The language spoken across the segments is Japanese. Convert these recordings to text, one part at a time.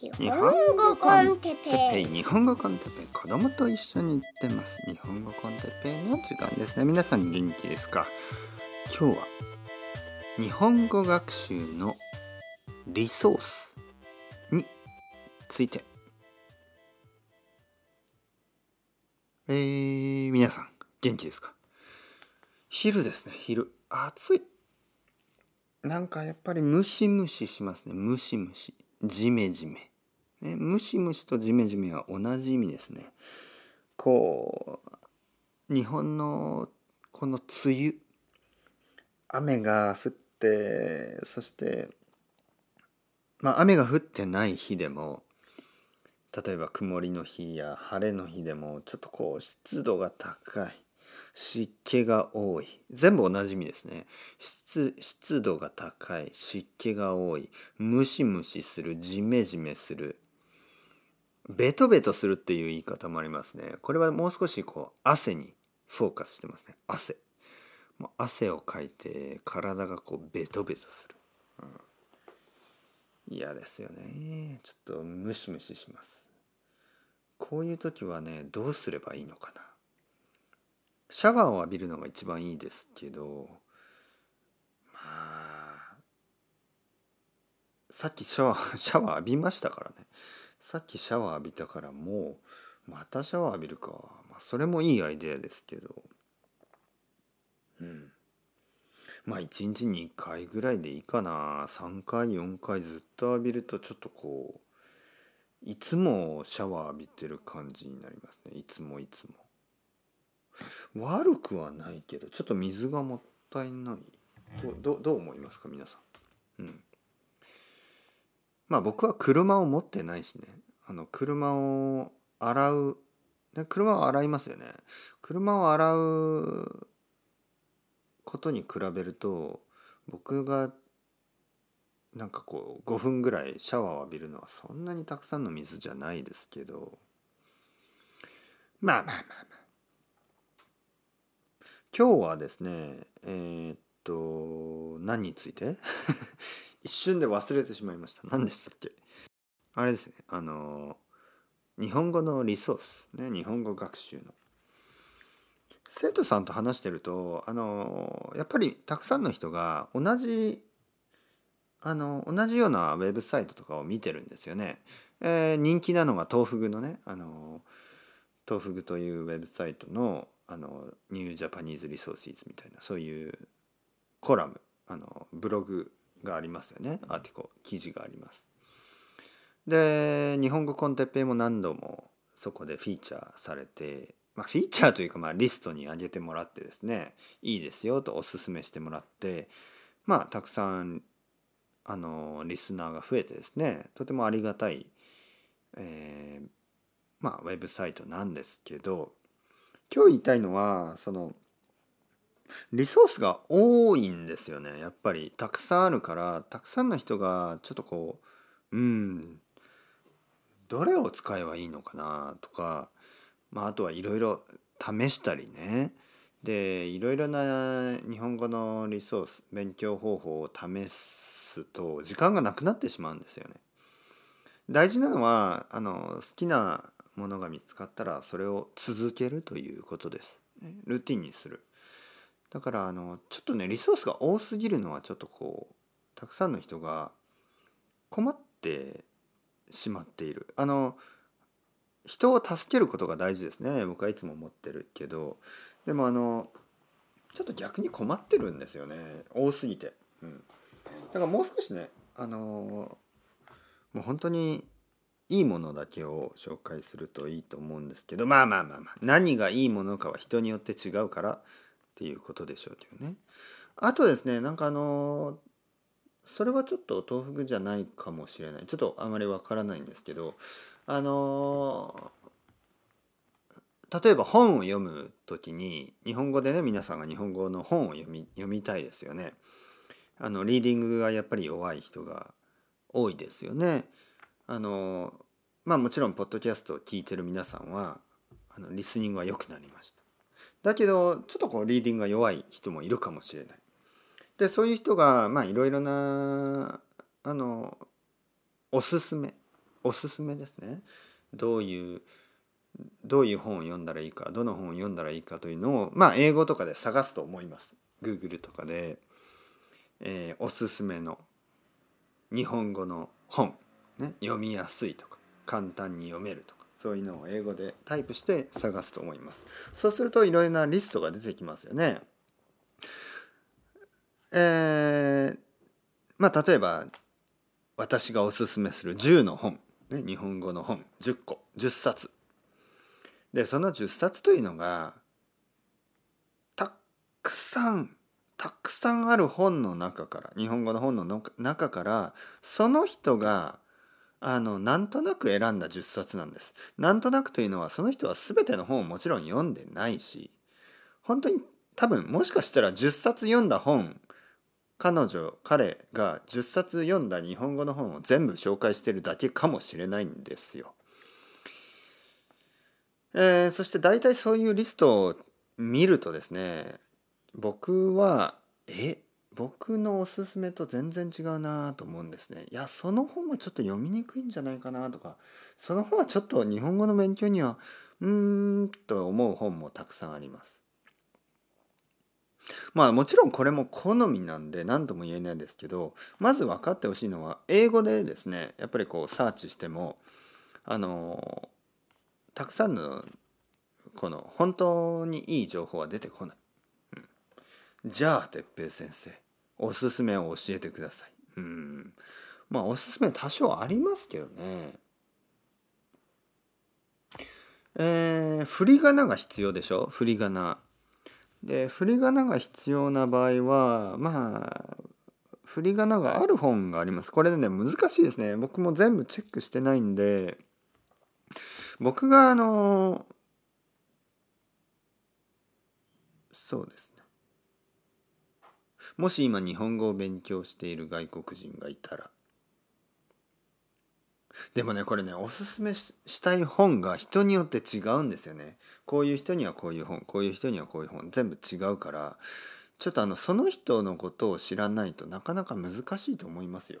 日本語コンテペイ。日本語コンテペイ。子供と一緒に行ってます。日本語コンテペイの時間です。ね皆さん元気ですか？今日は日本語学習のリソースについて。えー、皆さん元気ですか？昼ですね。昼。暑い。なんかやっぱりムシムシしますね。ムシムシ。ジメジメ。ね、ムシムシとジメジメは同じ意味ですね。こう日本のこの梅雨雨が降ってそしてまあ雨が降ってない日でも例えば曇りの日や晴れの日でもちょっとこう湿度が高い湿気が多い。全部同じ意味ですね。湿湿度が高い湿気が多いムシムシするジメジメする。ベトベトするっていう言い方もありますね。これはもう少しこう汗にフォーカスしてますね。汗。もう汗をかいて体がこうベトベトする。うん、嫌ですよね。ちょっとムシムシします。こういう時はね、どうすればいいのかな。シャワーを浴びるのが一番いいですけど、まあ、さっきシャワー、シャワー浴びましたからね。さっきシャワー浴びたからもうまたシャワー浴びるか、まあ、それもいいアイデアですけど。うん。まあ1日2回ぐらいでいいかな。3回4回ずっと浴びるとちょっとこういつもシャワー浴びてる感じになりますね。いつもいつも。悪くはないけどちょっと水がもったいない。どどどう思いますか皆さん。うん。まあ僕は車を持ってないしね。あの車を洗う車を洗いますよね。車を洗うことに比べると僕がなんかこう5分ぐらいシャワーを浴びるのはそんなにたくさんの水じゃないですけどまあまあまあまあ。今日はですねえー、っと何について？一瞬で忘れてしまいました。何でしたっけ？あれですねあの日本語のリソースね日本語学習の生徒さんと話してるとあのやっぱりたくさんの人が同じあの同じようなウェブサイトとかを見てるんですよね。えー、人気なのが東福のねあの東福というウェブサイトのあのニュージャパニーズリソーシーズみたいなそういうコラムあのブログがありますよねアーティコ記事があります。で日本語コンテッペイも何度もそこでフィーチャーされて、まあ、フィーチャーというかまあリストに上げてもらってですねいいですよとおすすめしてもらってまあたくさんあのリスナーが増えてですねとてもありがたい、えー、まあ、ウェブサイトなんですけど今日言いたいのはそのリソースが多いんですよねやっぱり。たくさんあるからたくさんの人がちょっとこううんどれを使えばいいのかなとか、まあ、あとはいろいろ試したりねでいろいろな日本語のリソース勉強方法を試すと時間がなくなってしまうんですよね。大事なのはあの好きなものが見つかったらそれを続けるということです。ルーティンにする。だからあのちょっとねリソースが多すぎるのはちょっとこうたくさんの人が困ってしまっている。あの人を助けることが大事ですね。僕はいつも思ってるけど。でもあのちょっと逆に困ってるんですよね。多すぎて、うん、だからもう少しねあのもう本当にいいものだけを紹介するといいと思うんですけど。まあまあまあまあ。何がいいものかは人によって違うからっていうことでしょうけどね。あとですねなんかあのそれはちょっと豆腐じゃないかもしれないちょっとあまりわからないんですけどあの例えば本を読む時に日本語でね皆さんが日本語の本を読み読みたいですよね。あのリーディングがやっぱり弱い人が多いですよね。あのまあもちろんポッドキャストを聞いてる皆さんはあのリスニングは良くなりました。だけどちょっとこうリーディングが弱い人もいるかもしれない。でそういう人がまあいろいろなあのおすすめおすすめですね。どういうどういう本を読んだらいいかどの本を読んだらいいかというのをまあ英語とかで探すと思います。Google とかで、えー、おすすめの日本語の本、ね、読みやすいとか簡単に読めるとかそういうのを英語でタイプして探すと思います。そうするといろいろなリストが出てきますよね。えー、まあ例えば私がおすすめする10の本、ね、日本語の本10個10冊でその10冊というのがたくさんたくさんある本の中から日本語の本の中からその人があのなんとなく選んだ10冊なんです。なんとなくというのはその人は全ての本をもちろん読んでないし本当に多分もしかしたら10冊読んだ本彼女彼が10冊読んだ日本語の本を全部紹介してるだけかもしれないんですよ。えー、そして大体そういうリストを見るとですね僕はえ僕のおすすめと全然違うなと思うんですね。いやその本はちょっと読みにくいんじゃないかなとかその本はちょっと日本語の勉強にはうーんと思う本もたくさんあります。まあもちろんこれも好みなんで何とも言えないですけどまず分かってほしいのは英語でですねやっぱりこうサーチしてもあのたくさんのこの本当にいい情報は出てこない。じゃあ哲平先生おすすめを教えてください。うん。まあおすすめ多少ありますけどね。えー、振り仮名が必要でしょ？振り仮名。で振り仮名が必要な場合はまあ振り仮名がある本があります。これでね難しいですね。僕も全部チェックしてないんで僕があのそうですねもし今日本語を勉強している外国人がいたらでもねこれねおすすめしたい本が人によって違うんですよねこういう人にはこういう本こういう人にはこういう本全部違うからちょっとあのその人のことを知らないとなかなか難しいと思いますよ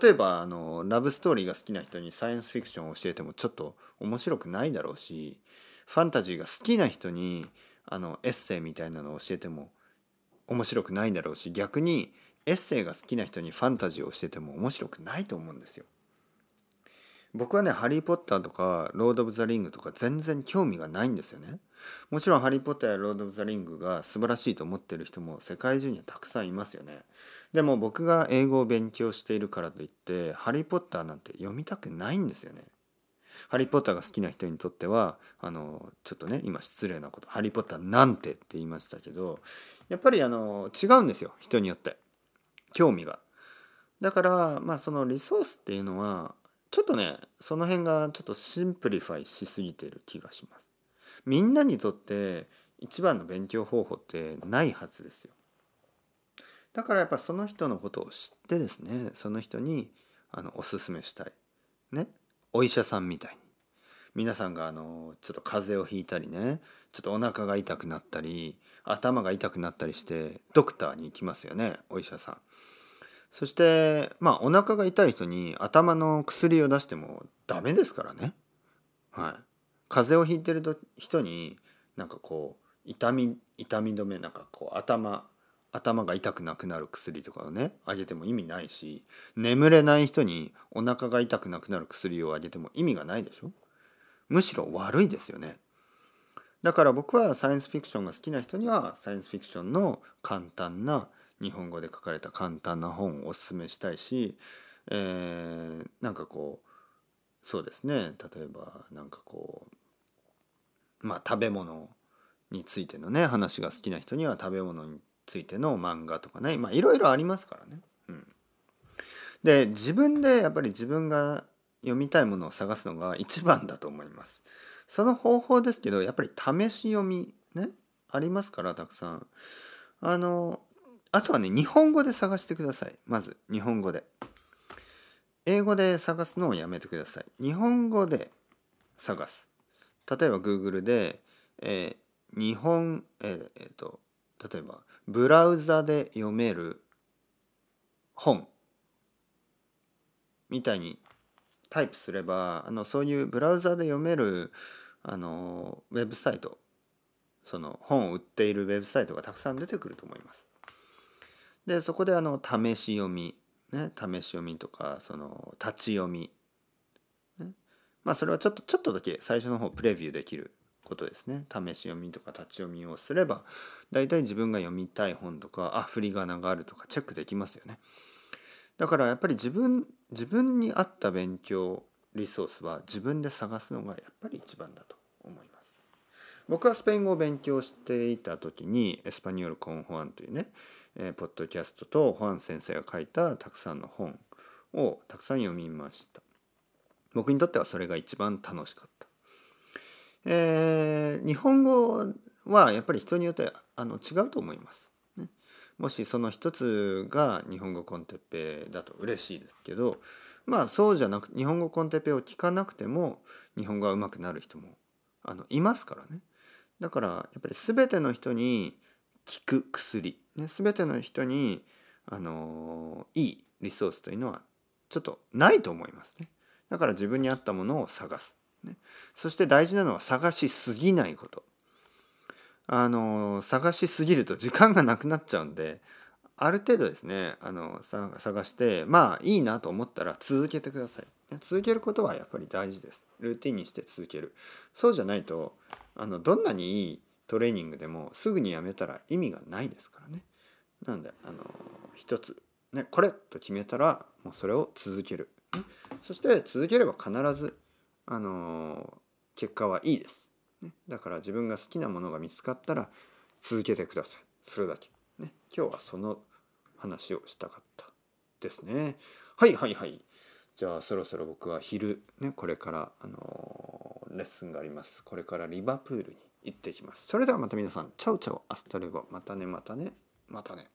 例えばあのラブストーリーが好きな人にサイエンスフィクションを教えてもちょっと面白くないだろうしファンタジーが好きな人にあのエッセイみたいなのを教えても面白くないだろうし逆にエッセイが好きな人にファンタジーを教えても面白くないと思うんですよ。僕はね「ハリー・ポッター」とか「ロード・オブ・ザ・リング」とか全然興味がないんですよね。もちろん「ハリー・ポッター」や「ロード・オブ・ザ・リング」が素晴らしいと思ってる人も世界中にはたくさんいますよね。でも僕が英語を勉強しているからといって「ハリー・ポッター」なんて読みたくないんですよね。ハリー・ポッターが好きな人にとってはあのちょっとね今失礼なこと「ハリー・ポッターなんて」って言いましたけどやっぱりあの違うんですよ人によって興味が。だからまあそのリソースっていうのはちょっとねその辺がちょっと simplify しすぎてる気がします。みんなにとって一番の勉強方法ってないはずですよ。だからやっぱその人のことを知ってですねその人にあのおすすめしたい。ね？お医者さんみたいに皆さんがあのちょっと風邪をひいたりねちょっとお腹が痛くなったり頭が痛くなったりしてドクターに行きますよねお医者さん。そしてまあお腹が痛い人に頭の薬を出してもダメですからね。はい。風邪をひいてる人になんかこう痛み痛み止めなんかこう頭頭が痛くなくなる薬とかをねあげても意味ないし眠れない人にお腹が痛くなくなる薬をあげても意味がないでしょむしろ悪いですよねだから僕はサイエンスフィクションが好きな人にはサイエンスフィクションの簡単な日本語で書かれた簡単な本をおすすめしたいし、えー、なんかこうそうですね例えばなんかこうまあ食べ物についてのね話が好きな人には食べ物についての漫画とかねまあいろいろありますからね。うん、で自分でやっぱり自分が読みたいものを探すのが一番だと思います。その方法ですけどやっぱり試し読みねありますからたくさん。あのあとはね日本語で探してくださいまず日本語で。英語で探すのをやめてください。日本語で探す。例えば Google で、えー、日本、えーえーと例えばブラウザで読める本みたいにタイプすればあのそういうブラウザで読めるあのウェブサイトその本を売っているウェブサイトがたくさん出てくると思います。でそこであの試し読み、ね、試し読みとかその立ち読み、ね、まあそれはちょっとちょっとだけ最初の方プレビューできることですね試し読みとか立ち読みをすれば大体自分が読みたい本とかあ振り仮名があるとかチェックできますよね。だからやっぱり自分自分に合った勉強リソースは自分で探すのがやっぱり一番だと思います。僕はスペイン語を勉強していた時にエスパニオル・コン・ホアンというね、えー、ポッドキャストとホアン先生が書いたたくさんの本をたくさん読みました。僕にとってはそれが一番楽しかった。えー、日本語はやっぱり人によってあの違うと思います。もしその一つが日本語コンテッペだと嬉しいですけどまあそうじゃなく日本語コンテッペを聞かなくても日本語が上手くなる人もあのいますからねだからやっぱり全ての人に効く薬、ね、全ての人にあのいいリソースというのはちょっとないと思いますね。だから自分に合ったものを探す、ね、そして大事なのは探しすぎないこと。あの探しすぎると時間がなくなっちゃうんである程度ですねあの探してまあいいなと思ったら続けてください。続けることはやっぱり大事です。ルーティンにして続ける。そうじゃないとあのどんなにいいトレーニングでもすぐにやめたら意味がないですからね。なんであの一つねこれと決めたらもうそれを続ける、そして続ければ必ずあの結果はいいです。ね、だから自分が好きなものが見つかったら続けてください。それだけ、ね、今日はその話をしたかったですね。はいはいはい。じゃあそろそろ僕は昼ねこれからあの、レッスンがあります。これからリバプールに行ってきます。それではまた皆さん。チャウチャウアストレゴ。またねまたね。またね。